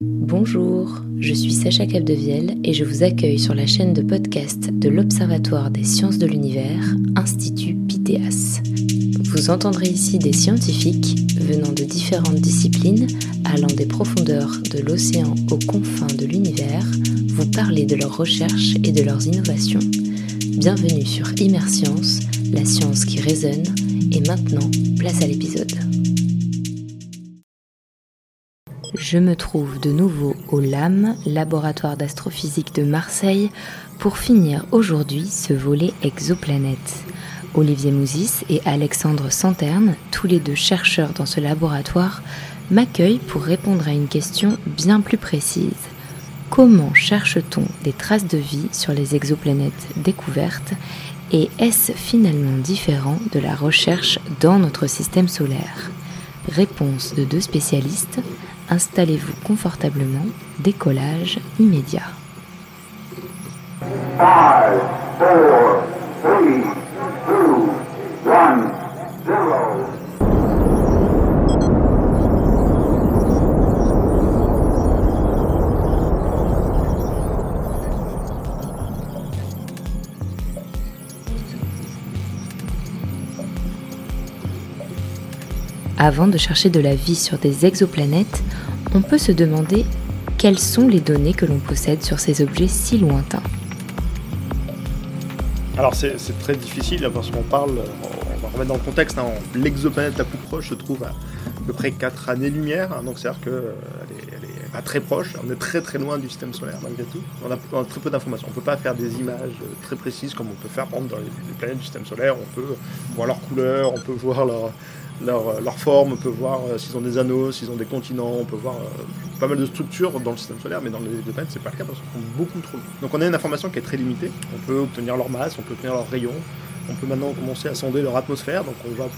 Bonjour, je suis Sacha Capdevielle et je vous accueille sur la chaîne de podcast de l'Observatoire des sciences de l'univers, Institut Pythéas. Vous entendrez ici des scientifiques venant de différentes disciplines, allant des profondeurs de l'océan aux confins de l'univers, vous parler de leurs recherches et de leurs innovations. Bienvenue sur Immerscience, la science qui résonne, et maintenant, place à l'épisode. Je me trouve de nouveau au LAM, laboratoire d'astrophysique de Marseille, pour finir aujourd'hui ce volet exoplanète. Olivier Mouzis et Alexandre Santerne, tous les deux chercheurs dans ce laboratoire, m'accueillent pour répondre à une question bien plus précise. Comment cherche-t-on des traces de vie sur les exoplanètes découvertes et est-ce finalement différent de la recherche dans notre système solaire? Réponse de deux spécialistes, Installez-vous confortablement, décollage immédiat. Avant de chercher de la vie sur des exoplanètes, on peut se demander quelles sont les données que l'on possède sur ces objets si lointains. Alors c'est très difficile hein, parce qu'on parle, on va remettre dans le contexte, hein, l'exoplanète la plus proche se trouve à, peu près 4 années-lumière, hein, donc c'est-à-dire qu'elle est, pas très proche, on est très très loin du système solaire malgré tout. On a, très peu d'informations, on ne peut pas faire des images très précises comme on peut faire dans les, les planètes du système solaire, on peut voir leur couleur, on peut voir leur, leur, leur, forme, on peut voir euh, s'ils ont des anneaux, s'ils ont des continents, on peut voir euh, pas mal de structures dans le système solaire, mais dans les planètes, c'est pas le cas parce qu'ils sont beaucoup trop. Donc on a une information qui est très limitée. On peut obtenir leur masse, on peut obtenir leur rayon, on peut maintenant commencer à sonder leur atmosphère, donc on va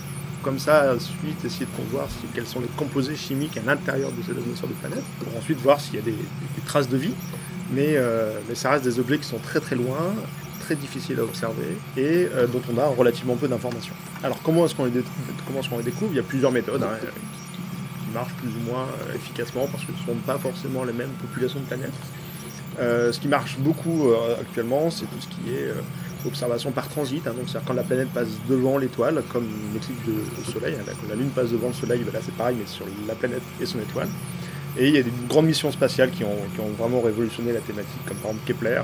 comme ça ensuite essayer de voir quels sont les composés chimiques à l'intérieur de cette atmosphère de planète, pour ensuite voir s'il y a des, traces de vie. Mais, euh, mais ça reste des objets qui sont très très loin, difficile à observer et euh, dont on a relativement peu d'informations. Alors comment est-ce qu'on les, est les découvre? Il y a plusieurs méthodes hein, qui, marchent plus ou moins euh, efficacement parce que ce ne sont pas forcément les mêmes populations de planètes. Euh, ce qui marche beaucoup actuellement, c'est tout ce qui est observation par transit. Hein, c'est-à-dire quand la planète passe devant l'étoile, comme du Soleil, hein, quand la Lune passe devant le Soleil, c'est pareil, mais sur la planète et son étoile. Et il y a des grandes missions spatiales qui ont vraiment révolutionné la thématique, comme par exemple Kepler,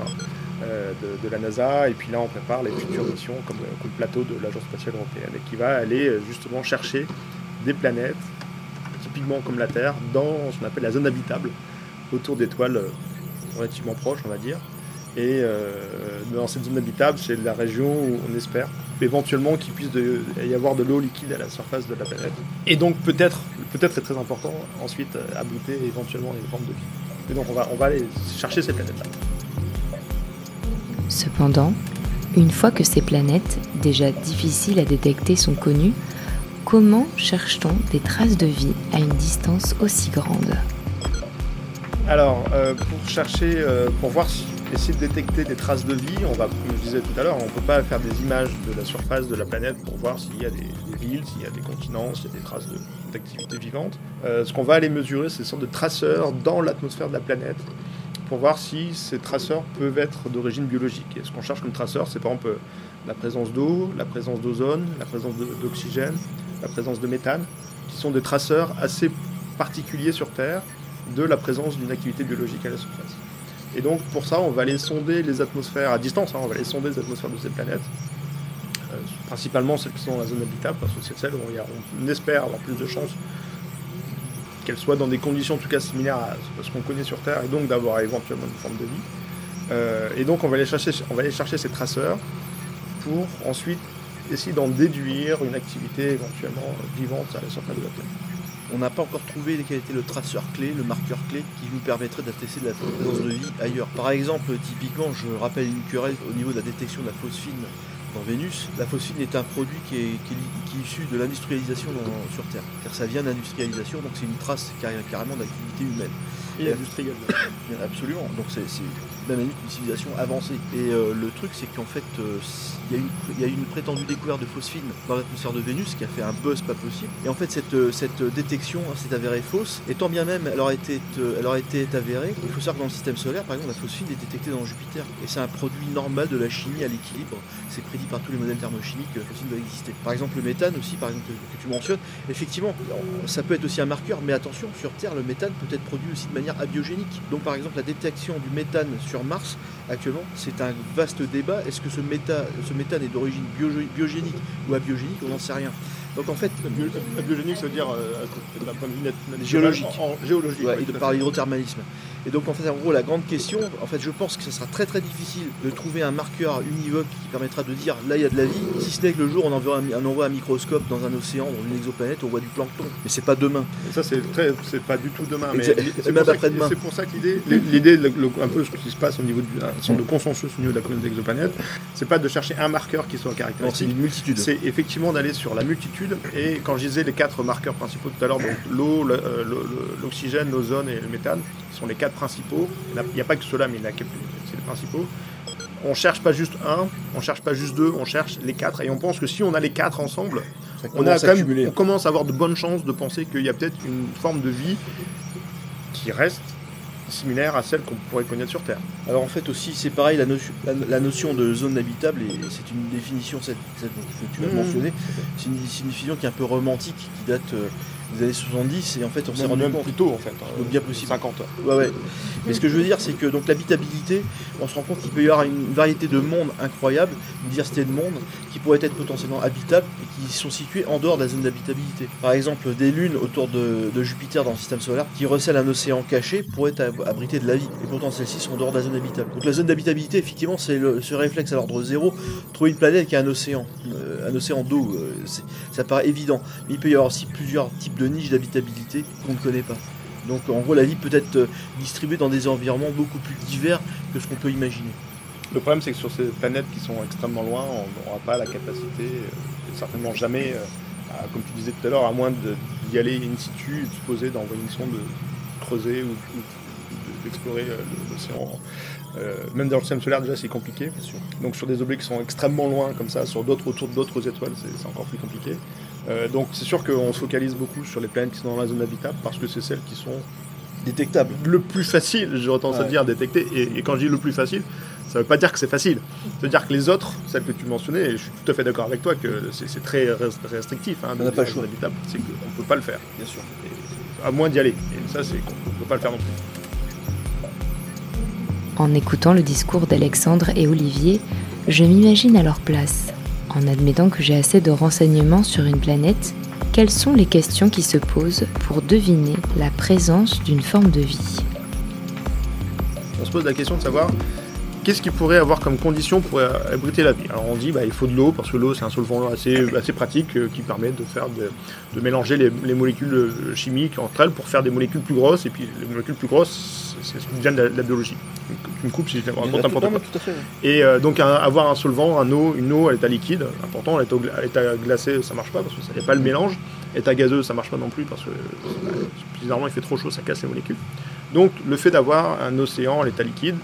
euh, de, la NASA. Et puis là, on prépare les futures missions comme, euh, le plateau de l'Agence spatiale européenne et qui va aller euh, justement chercher des planètes, typiquement comme la Terre, dans ce qu'on appelle la zone habitable, autour d'étoiles relativement proches, on va dire. Et dans cette zone habitable, c'est la région où on espère éventuellement qu'il puisse y avoir de l'eau liquide à la surface de la planète. Et donc peut-être, peut-être est très important ensuite abriter éventuellement les formes de vie. Et donc on va, on va aller chercher ces planètes-là. Cependant, une fois que ces planètes, déjà difficiles à détecter, sont connues, comment cherche-t-on des traces de vie à une distance aussi grande? Alors, euh, pour chercher, euh, pour voir, essayer de détecter des traces de vie, on va, je disais tout à l'heure, on ne peut pas faire des images de la surface de la planète pour voir s'il y a des, villes, s'il y a des continents, s'il y a des traces d'activité vivante. Euh, ce qu'on va aller mesurer, c'est des sortes de traceurs dans l'atmosphère de la planète pour voir si ces traceurs peuvent être d'origine biologique. Et ce qu'on cherche comme traceurs, c'est par exemple la présence d'eau, la présence d'ozone, la présence d'oxygène, la présence de méthane, qui sont des traceurs assez particuliers sur Terre de la présence d'une activité biologique à la surface. Et donc pour ça, on va aller sonder les atmosphères à distance, hein, on va aller sonder les atmosphères de ces planètes, euh, principalement celles qui sont dans la zone habitable, parce que c'est celles où on espère avoir plus de chances qu'elle soit dans des conditions en tout cas similaires à ce qu'on connaît sur Terre et donc d'avoir éventuellement une forme de vie. Euh, et donc on va, aller chercher, on va aller chercher ces traceurs pour ensuite essayer d'en déduire une activité éventuellement vivante à la surface de la Terre. On n'a pas encore trouvé quel était le traceur clé, le marqueur clé qui nous permettrait d'attester de la présence de vie ailleurs. Par exemple, typiquement, je rappelle une querelle au niveau de la détection de la phosphine Vénus, la phosphine est un produit qui est, issu de l'industrialisation sur Terre. Ça vient d'industrialisation, donc c'est une trace carrément d'activité humaine. Industrielle. Absolument. Donc c'est même une civilisation avancée. Et euh, le truc, c'est qu'en fait, euh, il y, a une prétendue découverte de phosphine dans l'atmosphère de Vénus qui a fait un buzz pas possible. Et en fait, cette, euh, cette détection hein, s'est avérée fausse. Et tant bien même elle aurait, été, elle aurait été avérée, il faut savoir que dans le système solaire, par exemple, la phosphine est détectée dans Jupiter. Et c'est un produit normal de la chimie à l'équilibre. C'est prédit par tous les modèles thermochimiques que la phosphine doit exister. Par exemple, le méthane aussi, par exemple, que, tu mentionnes, effectivement, ça peut être aussi un marqueur, mais attention, sur Terre, le méthane peut être produit aussi de manière abiogénique. Donc, par exemple, la détection du méthane sur Mars, actuellement, c'est un vaste débat. Est-ce que ce, ce méthane est d'origine biogénique ou abiogénique? On n'en sait rien. Donc en fait, abiogénique, ça veut dire euh, d'un point de vue géologique, géologique et de, par l'hydrothermalisme. Et donc en fait, en gros, la grande question, en fait, je pense que ce sera très très difficile de trouver un marqueur univoque qui permettra de dire là il y a de la vie, si ce n'est que le jour on envoie un, on envoie un microscope dans un océan, dans une exoplanète, on voit du plancton. Mais c'est pas demain. Et ça c'est très, c'est pas du tout demain. Mais c'est même après-demain. C'est pour ça que l'idée, l'idée, un peu ce qui se passe au niveau du de consensus au niveau de la communauté exoplanète, c'est pas de chercher un marqueur qui soit caractéristique. C'est une multitude. C'est effectivement d'aller sur la multitude. Et quand je disais les quatre marqueurs principaux tout à l'heure, donc l'eau, euh, l'oxygène, l'ozone et le méthane, sont les quatre principaux. Il n'y a pas que cela, mais il y en a c'est les principaux. On cherche pas juste un, on cherche pas juste deux, on cherche les quatre. Et on pense que si on a les quatre ensemble, on, a quand même, on commence à avoir de bonnes chances de penser qu'il y a peut-être une forme de vie qui reste similaire à celle qu'on pourrait connaître sur Terre. Alors en fait aussi c'est pareil, la, notion, la, notion de zone habitable, et c'est une définition cette, que tu as mmh. mentionné, c'est une, définition qui est un peu romantique, qui date euh, des années 70 et en fait on s'est rendu même compte. plus tôt en fait hein, bien possible. 50 ouais ouais. Mais ce que je veux dire c'est que donc l'habitabilité on se rend compte qu'il peut y avoir une variété de mondes incroyable une diversité de mondes qui pourraient être potentiellement habitables et qui sont situés en dehors de la zone d'habitabilité. Par exemple des lunes autour de, Jupiter dans le système solaire qui recèlent un océan caché pourraient abriter de la vie. Et pourtant celles-ci sont en dehors de la zone habitable. Donc la zone d'habitabilité effectivement c'est ce réflexe à l'ordre zéro. Trouver une planète qui a un océan euh, un océan d'eau euh, ça paraît évident. Mais il peut y avoir aussi plusieurs types de niches d'habitabilité qu'on ne connaît pas. Donc en gros la vie peut être euh, distribuée dans des environnements beaucoup plus divers que ce qu'on peut imaginer. Le problème c'est que sur ces planètes qui sont extrêmement loin, on n'aura pas la capacité, euh, certainement jamais, euh, comme tu disais tout à l'heure, à moins d'y aller in situ, de se poser, d'envoyer une sonde, de creuser ou, d'explorer l'océan. même dans le système solaire déjà c'est compliqué. Donc sur des objets qui sont extrêmement loin comme ça, sur d'autres autour d'autres étoiles, c'est encore plus compliqué. Euh, donc c'est sûr qu'on se focalise beaucoup sur les planètes qui sont dans la zone habitable parce que c'est celles qui sont détectables. Le plus facile, j'aurais tendance à dire, à détecter. Et, quand je dis le plus facile, ça ne veut pas dire que c'est facile. Ça veut dire que les autres, celles que tu mentionnais, et je suis tout à fait d'accord avec toi que c'est très restrictif. Hein, on n'a pas le choix. C'est qu'on ne peut pas le faire. Bien sûr. à moins d'y aller. Et ça, c'est qu'on ne peut pas le faire non plus. En écoutant le discours d'Alexandre et Olivier, je m'imagine à leur place en admettant que j'ai assez de renseignements sur une planète, quelles sont les questions qui se posent pour deviner la présence d'une forme de vie? On se pose la question de savoir qu'est-ce qui pourrait avoir comme condition pour abriter la vie Alors on dit bah, il faut de l'eau parce que l'eau c'est un solvant assez, assez pratique euh, qui permet de faire de, mélanger les, molécules euh, chimiques entre elles pour faire des molécules plus grosses et puis les molécules plus grosses c'est ce qui vient de la, biologie. Tu me coupes si je raconte n'importe quoi. Et euh, donc avoir un solvant, un eau, une eau à l'état liquide, important, à l'état glacé ça marche pas parce qu'il n'y a pas le mélange, état gazeux ça marche pas non plus parce que bizarrement il fait trop chaud, ça casse les molécules. Donc le fait d'avoir un océan à l'état liquide,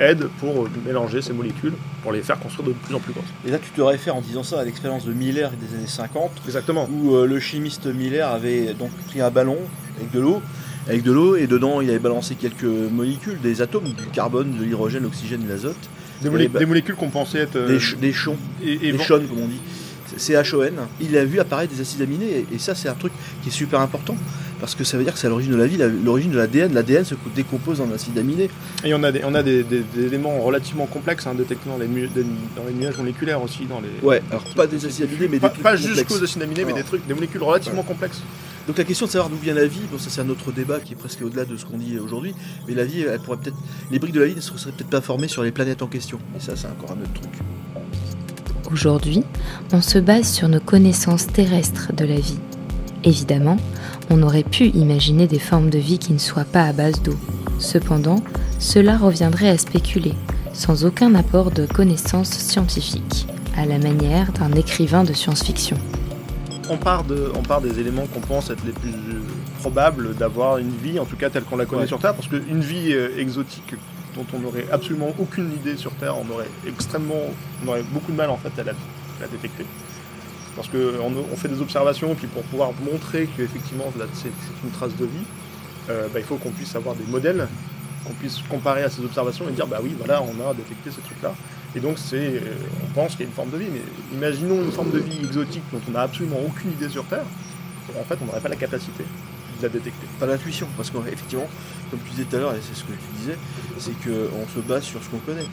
aide pour mélanger ces molécules, pour les faire construire de plus en plus grosses. Et là, tu te réfères en disant ça à l'expérience de Miller des années 50, Exactement. où euh, le chimiste Miller avait donc pris un ballon avec de l'eau, avec de l'eau, et dedans il avait balancé quelques molécules, des atomes, du carbone, de l'hydrogène, l'oxygène et l'azote. Des, molécules qu'on pensait être... Des, ch des chons, et, des chons comme on dit. CHON, il a vu apparaître des acides aminés, et ça c'est un truc qui est super important parce que ça veut dire que c'est à l'origine de la vie, l'origine de l'ADN. L'ADN se décompose en acides aminés. Et on a des, on a des, éléments relativement complexes hein, détectés dans les, dans les nuages moléculaires aussi. Dans les, ouais, alors pas des acides aminés, mais pas, des trucs Pas jusqu'aux acides aminés, mais des trucs, des molécules relativement complexes. Donc la question de savoir d'où vient la vie, bon ça c'est un autre débat qui est presque au-delà de ce qu'on dit aujourd'hui, mais la vie, elle pourrait peut-être, les briques de la vie ne seraient peut-être pas formées sur les planètes en question. Et ça c'est encore un autre truc. Aujourd'hui, on se base sur nos connaissances terrestres de la vie. Évidemment, on aurait pu imaginer des formes de vie qui ne soient pas à base d'eau. Cependant, cela reviendrait à spéculer, sans aucun apport de connaissances scientifiques, à la manière d'un écrivain de science-fiction. On part, de, on part des éléments qu'on pense être les plus probable d'avoir une vie, en tout cas telle qu'on la connaît sur Terre, parce qu'une vie euh, exotique dont on n'aurait absolument aucune idée sur Terre, on aurait extrêmement, on aurait beaucoup de mal en fait à la, détecter. Parce qu'on on fait des observations, puis pour pouvoir montrer qu'effectivement c'est une trace de vie, euh, bah, il faut qu'on puisse avoir des modèles, qu'on puisse comparer à ces observations et dire bah oui voilà on a détecté ce truc là. Et donc c'est, on pense qu'il y a une forme de vie, mais imaginons une forme de vie exotique dont on n'a absolument aucune idée sur Terre. En fait on n'aurait pas la capacité de la détecter. Pas l'intuition, parce qu'effectivement, comme tu disais tout à l'heure, et c'est ce que tu disais, c'est qu'on se base sur ce qu'on connaît.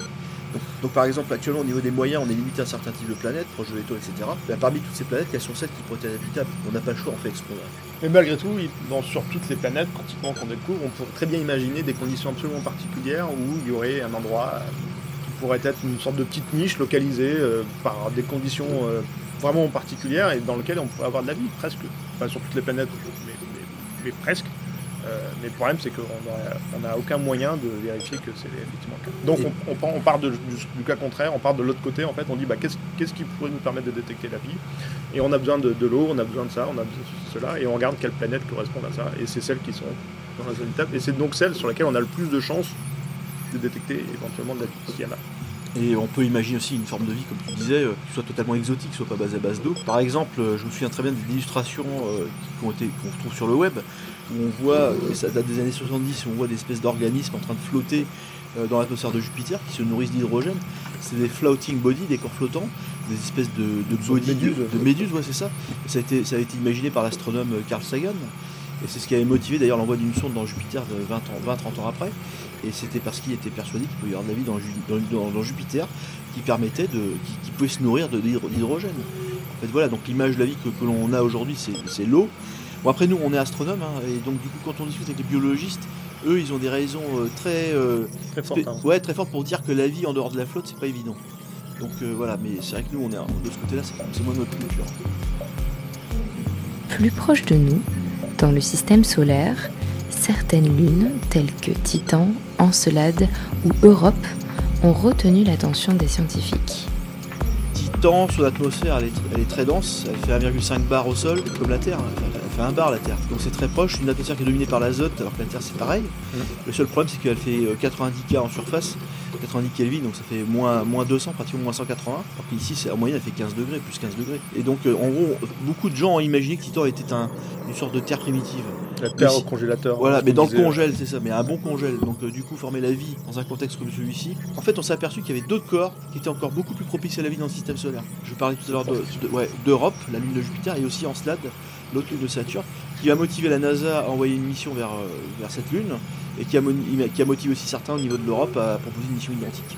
Donc, par exemple, actuellement, au niveau des moyens, on est limité à un certain type de planètes, proches de l'étoile, etc. Mais parmi toutes ces planètes, quelles sont celles qui pourraient être habitables? On n'a pas le choix, on fait explorer. Mais malgré tout, sur toutes les planètes, pratiquement qu'on découvre, on pourrait très bien imaginer des conditions absolument particulières où il y aurait un endroit qui pourrait être une sorte de petite niche localisée euh, par des conditions euh, vraiment particulières et dans lequel on pourrait avoir de la vie, presque. Pas sur toutes les planètes, mais presque. Euh, mais le problème, c'est qu'on n'a aucun moyen de vérifier que c'est effectivement le cas. Donc on, part du, cas contraire, on part de l'autre côté, en fait, on dit bah, qu'est-ce qui pourrait nous permettre de détecter la vie? Et on a besoin de, l'eau, on a besoin de ça, on a besoin de cela, et on regarde quelles planètes correspondent à ça. Et c'est celles qui sont dans la zone étape, et c'est donc celles sur lesquelles on a le plus de chances de détecter éventuellement de la vie, s'il y en a. Et on peut imaginer aussi une forme de vie, comme tu disais, euh, qui soit totalement exotique, soit pas basée à base d'eau. Par exemple, euh, je me souviens très bien des illustrations qu'on retrouve sur le web, où on voit, et ça date des années 70, on voit des espèces d'organismes en train de flotter euh, dans l'atmosphère de Jupiter qui se nourrissent d'hydrogène. C'est des floating bodies, des corps flottants, des espèces de, de méduses, ouais, c'est ça. Ça a, été, ça a été imaginé par l'astronome Carl Sagan. Et c'est ce qui avait motivé d'ailleurs l'envoi d'une sonde dans Jupiter 20 ans, 20-30 ans après. Et c'était parce qu'il était persuadé qu'il pouvait y avoir de la vie dans, Jupiter qui permettait de. Qui, pouvait se nourrir d'hydrogène. En fait voilà, donc l'image de la vie que, que l'on a aujourd'hui, c'est l'eau. Bon, après, nous, on est astronomes, hein, et donc, du coup, quand on discute avec les biologistes, eux, ils ont des raisons euh, très, euh, très, fortes, hein. ouais, très fortes pour dire que la vie en dehors de la flotte, c'est pas évident. Donc, euh, voilà, mais c'est vrai que nous, on est de ce côté-là, c'est moins notre culture. Plus proche de nous, dans le système solaire, certaines lunes, telles que Titan, Encelade ou Europe, ont retenu l'attention des scientifiques. Titan, son atmosphère, elle est, très dense, elle fait 1,5 bar au sol, comme la Terre. Hein fait un bar la Terre. Donc c'est très proche, une atmosphère qui est dominée par l'azote, alors que la Terre c'est pareil. Mm. Le seul problème c'est qu'elle fait 90 euh, K en surface, 90 Kelvin, donc ça fait moins, moins 200, pratiquement moins 180. Alors qu'ici en moyenne elle fait 15 degrés, plus 15 degrés. Et donc euh, en gros, beaucoup de gens ont imaginé que Titan était une sorte de Terre primitive. La Terre au congélateur. Voilà, mais dans le congèle, c'est ça, mais un bon congèle. Donc euh, du coup former la vie dans un contexte comme celui-ci. En fait on s'est aperçu qu'il y avait d'autres corps qui étaient encore beaucoup plus propices à la vie dans le système solaire. Je parlais tout à l'heure d'Europe, la lune de Jupiter, et aussi Encelade, l'autre lune de Saturne, qui a motivé la NASA à envoyer une mission vers, euh, vers cette lune et qui a, qui a, motivé aussi certains au niveau de l'Europe à proposer une mission identique.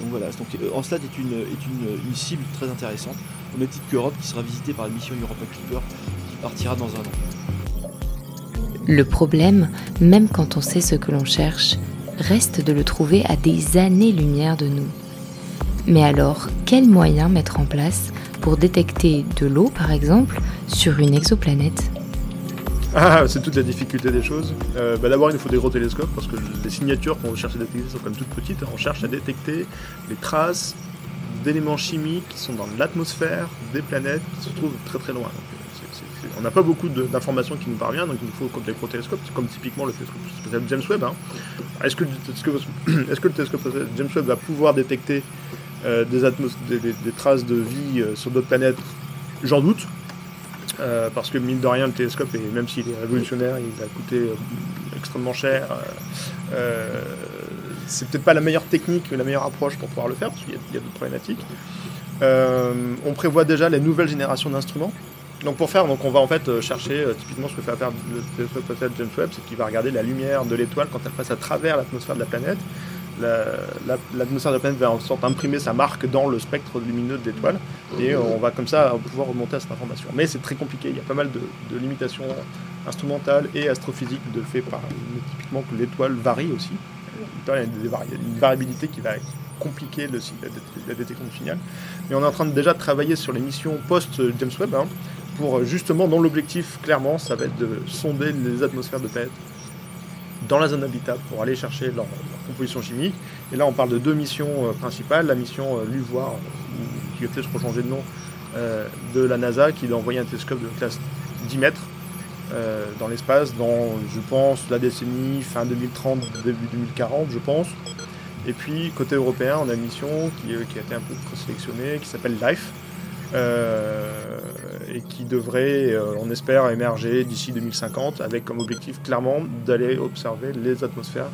Donc voilà, donc euh, Encelade est une, est une, cible très intéressante, au même titre qu'Europe qui sera visitée par la mission Europa Clipper qui partira dans un an. Le problème, même quand on sait ce que l'on cherche, reste de le trouver à des années-lumière de nous. Mais alors, quels moyens mettre en place pour détecter de l'eau, par exemple, sur une exoplanète ah, c'est toute la difficulté des choses. Euh, bah, d'abord, il nous faut des gros télescopes parce que les signatures qu'on cherche à détecter sont quand même toutes petites. On cherche à détecter les traces d'éléments chimiques qui sont dans l'atmosphère des planètes qui se trouvent très très loin. on n'a pas beaucoup d'informations qui nous parviennent, donc il nous faut des gros télescopes, comme typiquement le télescope James Webb. Hein. Est-ce que, le télescope James Webb va pouvoir détecter euh, des, traces de vie euh, sur d'autres planètes? J'en doute. Euh, parce que mine de rien, le télescope, même s'il est révolutionnaire, il a coûté euh, extrêmement cher. Euh, c'est peut-être pas la meilleure technique, la meilleure approche pour pouvoir le faire, parce qu'il y a, d'autres problématiques. on prévoit déjà les nouvelles générations d'instruments. Donc pour faire, donc on va en fait chercher typiquement ce que fait faire le télescope James Webb, c'est qu'il va regarder la lumière de l'étoile quand elle passe à travers l'atmosphère de la planète l'atmosphère de la planète va en sorte imprimer sa marque dans le spectre lumineux de l'étoile et on va comme ça pouvoir remonter à cette information. Mais c'est très compliqué, il y a pas mal de, limitations instrumentales et astrophysiques de fait par typiquement que l'étoile varie aussi. Il y a une variabilité qui va compliquer le, la, détection du signal. Mais on est en train de déjà travailler sur les missions post-James Webb hein, pour justement, dans l'objectif, clairement, ça va être de sonder les atmosphères de planètes dans la zone habitable pour aller chercher leur, composition chimique. Et là, on parle de deux missions euh, principales. La mission euh, LUVOIR, qui va peut-être changer de nom, euh, de la NASA, qui a envoyé un télescope de classe 10 mètres dans l'espace dans, je pense, la décennie fin 2030, début 2040, je pense. Et puis, côté européen, on a une mission qui, a été un peu sélectionnée, qui s'appelle LIFE, et qui devrait, on espère, émerger d'ici 2050, avec comme objectif clairement d'aller observer les atmosphères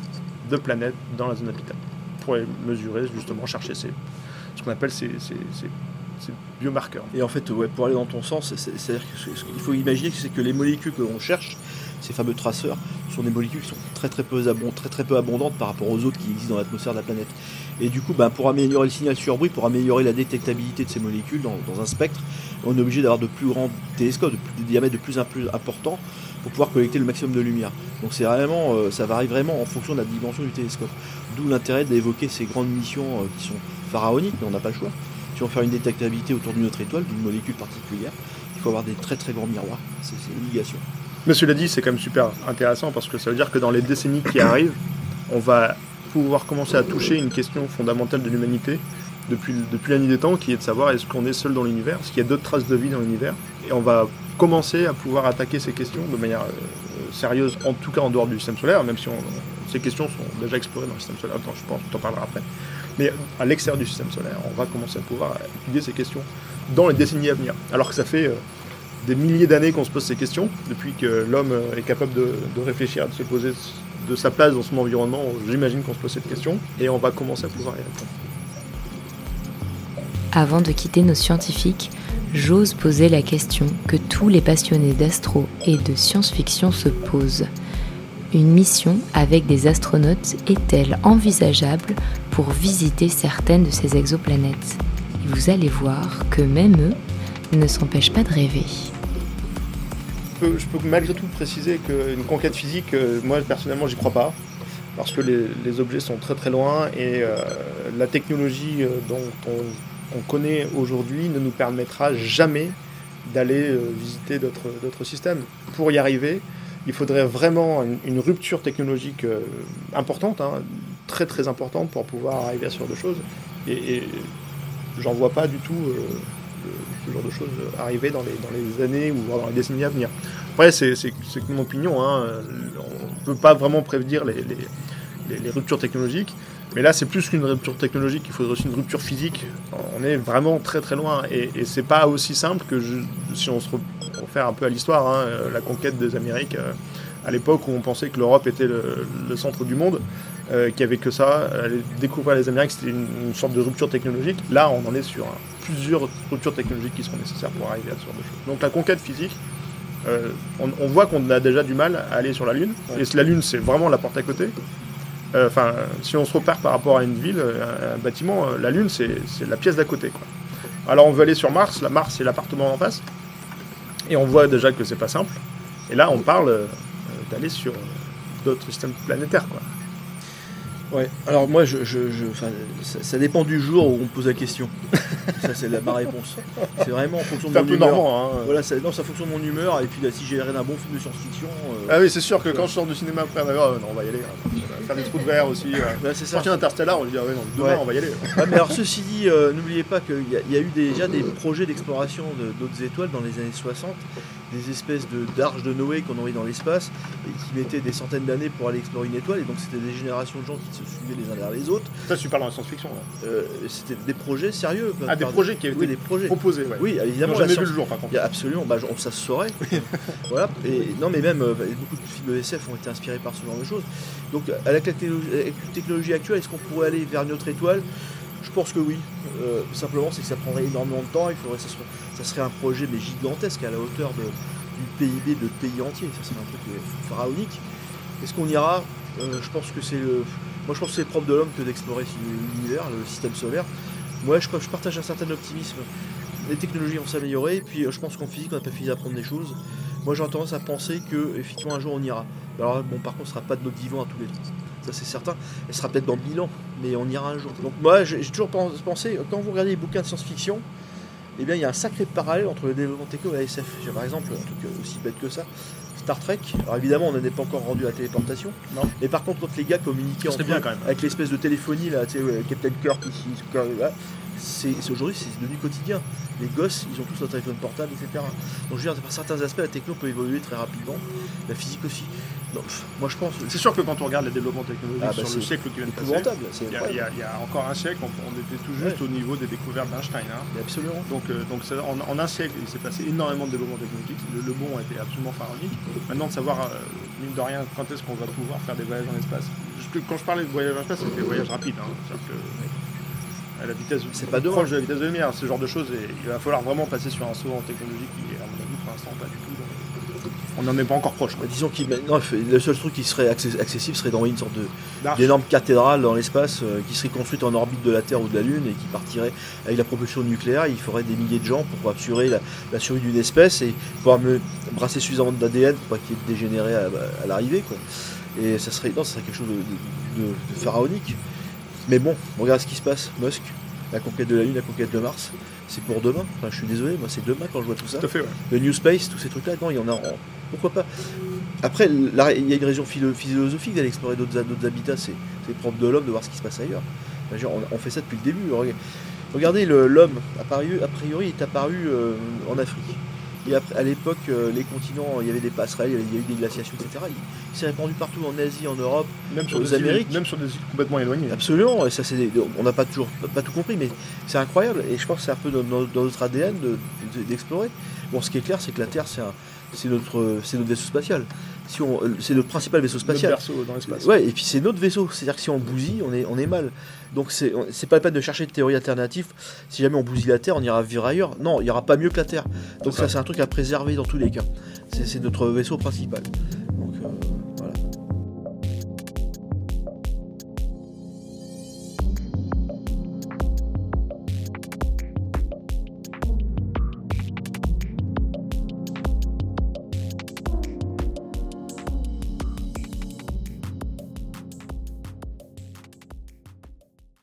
de planètes dans la zone habitable, pour mesurer justement, chercher ces, ce qu'on appelle ces, biomarqueurs. Et en fait, pour aller dans ton sens, c'est-à-dire qu'il faut imaginer que c'est que les molécules que l'on cherche, ces fameux traceurs, sont des molécules qui sont très très peu, abondantes par rapport aux autres qui existent dans l'atmosphère de la planète. Et du coup, ben, pour améliorer le signal sur bruit, pour améliorer la détectabilité de ces molécules dans, un spectre, on est obligé d'avoir de plus grands télescopes, de des diamètres de plus en plus importants pour pouvoir collecter le maximum de lumière. Donc c'est vraiment, euh, ça varie vraiment en fonction de la dimension du télescope. D'où l'intérêt d'évoquer ces grandes missions euh, qui sont pharaoniques, mais on n'a pas le choix. Si on veut faire une détectabilité autour d'une autre étoile, d'une molécule particulière, il faut avoir des très très grands miroirs. C'est une obligation. Mais cela dit, c'est quand même super intéressant parce que ça veut dire que dans les décennies qui arrivent, on va pouvoir commencer à toucher une question fondamentale de l'humanité depuis, depuis la nuit des temps, qui est de savoir est-ce qu'on est seul dans l'univers, est-ce qu'il y a d'autres traces de vie dans l'univers. Et on va commencer à pouvoir attaquer ces questions de manière euh, sérieuse, en tout cas en dehors du système solaire, même si ces questions sont déjà explorées dans le système solaire, je pense, tu en parleras après. Mais à l'extérieur du système solaire, on va commencer à pouvoir étudier ces questions dans les décennies à venir. Alors que ça fait euh, des milliers d'années qu'on se pose ces questions, depuis que l'homme euh, est capable de, de, réfléchir, de se poser de sa place dans son environnement, j'imagine qu'on se pose cette question, et on va commencer à pouvoir y répondre. Avant de quitter nos scientifiques, j'ose poser la question que tous les passionnés d'astro et de science-fiction se posent. Une mission avec des astronautes est-elle envisageable pour visiter certaines de ces exoplanètes? Vous allez voir que même eux ne s'empêchent pas de rêver. Je peux, malgré tout préciser qu'une conquête physique, euh, moi personnellement j'y crois pas parce que les, objets sont très très loin et euh, la technologie euh, dont on on connaît aujourd'hui ne nous permettra jamais d'aller euh, visiter d'autres systèmes. Pour y arriver, il faudrait vraiment une, rupture technologique euh, importante, hein, très très importante pour pouvoir arriver à ce genre de choses. Et, j'en vois pas du tout euh, ce genre de choses arriver dans les, années ou dans les décennies à venir. Après, c'est mon opinion. Hein. On ne peut pas vraiment prédire les, les ruptures technologiques. Mais là, c'est plus qu'une rupture technologique, il faudrait aussi une rupture physique. On est vraiment très très loin. Et, et c'est pas aussi simple que si on se refait un peu à l'histoire, hein, la conquête des Amériques, euh, à l'époque où on pensait que l'Europe était le, centre du monde, euh, qu'il n'y avait que ça, découvrir les Amériques, c'était une, sorte de rupture technologique. Là, on en est sur plusieurs ruptures technologiques qui seront nécessaires pour arriver à ce genre de choses. Donc la conquête physique, euh, on, voit qu'on a déjà du mal à aller sur la Lune. Et la Lune, c'est vraiment la porte à côté. Euh, enfin, si on se repère par rapport à une ville, euh, un, bâtiment, euh, la Lune, c'est la pièce d'à côté. Alors on veut aller sur Mars, la Mars c'est l'appartement en face, et on voit déjà que c'est pas simple. Et là, on parle d'aller sur d'autres systèmes planétaires. Quoi. Ouais, alors moi, je, ça, dépend du jour où on me pose la question. ça, c'est ma réponse. C'est vraiment en fonction de mon humeur. Normand, hein. Voilà, ça, non, ça fonctionne de mon humeur. Et puis là, si j'ai rien d'un bon film de science-fiction. ah oui, c'est sûr que quand je sors du cinéma après, on va y aller. Hein faire des trous de verre aussi. Ouais. c'est ça. Interstellar, on dit ah ouais, non, demain on va y aller. mais alors ceci dit, euh, n'oubliez pas qu'il y, a eu déjà des projets d'exploration d'autres étoiles dans les années 60 des espèces d'arches de, Noé qu'on envoyait dans l'espace et qui mettaient des centaines d'années pour aller explorer une étoile. Et donc c'était des générations de gens qui se suivaient les uns derrière les autres. Ça, tu parles dans la science-fiction. Euh, c'était des projets sérieux. Ah, des projets qui avaient été proposés. Oui, évidemment. jamais vu le jour, par contre. absolument, bah, ça se saurait. voilà. Et, non, mais même euh, beaucoup de films SF ont été inspirés par ce genre de choses. Donc, avec la technologie actuelle, est-ce qu'on pourrait aller vers une autre étoile? Je pense que oui. Euh, simplement, c'est que ça prendrait énormément de temps. Il faudrait, ça, serait, ça serait un projet mais gigantesque à la hauteur de, du PIB de pays entier. Ça serait un truc pharaonique. Est-ce qu'on ira? Euh, Je pense que c'est le. Moi, je pense que c'est propre de l'homme que d'explorer l'univers, le système solaire. Moi, je, je partage un certain optimisme. Les technologies vont s'améliorer, puis je pense qu'en physique, on n'a pas fini d'apprendre des choses. Moi, j'ai tendance à penser que effectivement un jour on ira. Alors, bon, par contre, ce sera pas de notre vivant à tous les deux ça c'est certain. Elle sera peut-être dans le bilan, mais on ira un jour. Donc moi j'ai toujours pensé, quand vous regardez les bouquins de science-fiction, eh bien il y a un sacré parallèle entre le développement techno et la SF. J'ai par exemple un truc aussi bête que ça. Star Trek, alors évidemment on n'en est pas encore rendu à la téléportation, non. mais par contre quand les gars communiquaient entre bien, quand même. avec l'espèce de téléphonie là, tu sais, Captain Kirk ici, c'est aujourd'hui c'est devenu quotidien. Les gosses, ils ont tous un téléphone portable, etc. Donc je veux dire, par certains aspects, la techno peut évoluer très rapidement, la physique aussi. Donc, moi je pense. C'est sûr que quand on regarde les développements technologiques Ah, bah, sur le siècle qui vient de passer, il y, a, incroyable. il y a- il y a encore un siècle, on, on était tout juste Ouais. au niveau des découvertes d'Einstein. hein. Absolument. Donc, euh, donc ça- en, en un siècle, il s'est passé énormément de développements technologiques. Le, le bon a été absolument pharaonique. Maintenant, de savoir, euh, mine de rien, quand est-ce qu'on va pouvoir faire des voyages dans l'espace. Je- Quand je parlais de voyage dans l'espace, c'était des voyages rapides. hein. À la vitesse, C'est pas demain. proche de la vitesse de la lumière, ce genre de choses. Et il va falloir vraiment passer sur un saut en technologie qui est, à mon avis, pour l'instant, pas du tout. donc, on n'en est pas encore proche. quoi. Disons qu'il le seul truc qui serait access- accessible serait d'envoyer une sorte de d'énorme cathédrale dans l'espace euh, qui serait construite en orbite de la Terre ou de la Lune et qui partirait avec la propulsion nucléaire. Il faudrait des milliers de gens pour assurer la, la survie d'une espèce et pouvoir me brasser suffisamment d'ADN pour pas qu'il y ait de dégénéré à, à l'arrivée. quoi. Et ça serait, non, ça serait quelque chose de, de- de- de pharaonique. Mais bon, regarde ce qui se passe. Musk, la conquête de la Lune, la conquête de Mars, c'est pour demain. Enfin, je suis désolé, moi c'est demain quand je vois tout ça Tout à fait, ouais. le New Space, tous ces trucs-là, non, il y en a. en- Pourquoi pas? Après, il y a une raison philo- philosophique d'aller explorer d'autres habitats, c'est propre de l'homme de voir ce qui se passe ailleurs. On, on fait ça depuis le début. Reg- Regardez, l'homme, a priori, a priori, est apparu euh, en Afrique. Et après, à l'époque, euh, les continents, il y avait des passerelles, il y a eu des glaciations, etc. Il, s'est répandu partout en Asie, en Europe, Même sur, Aux des îles- Amériques. même sur des îles complètement éloignées. Absolument, et ça c'est des- on n'a pas toujours pas tout compris, mais c'est incroyable et je pense que c'est un peu dans, notre ADN de- de- d'explorer. Bon, ce qui est clair, c'est que la Terre c'est un- c'est notre c'est notre vaisseau spatial. Si on c'est notre principal vaisseau Notre spatial. berceau dans l'espace. Ouais, et puis c'est notre vaisseau, c'est-à-dire que si on bousille, on est, on est mal. Donc c'est c'est pas la peine de chercher de théorie alternative. Si jamais on bousille la Terre, on ira vivre ailleurs. Non, il n'y aura pas mieux que la Terre. Donc ça, ça. c'est un truc à préserver dans tous les cas. C'est c'est notre vaisseau principal.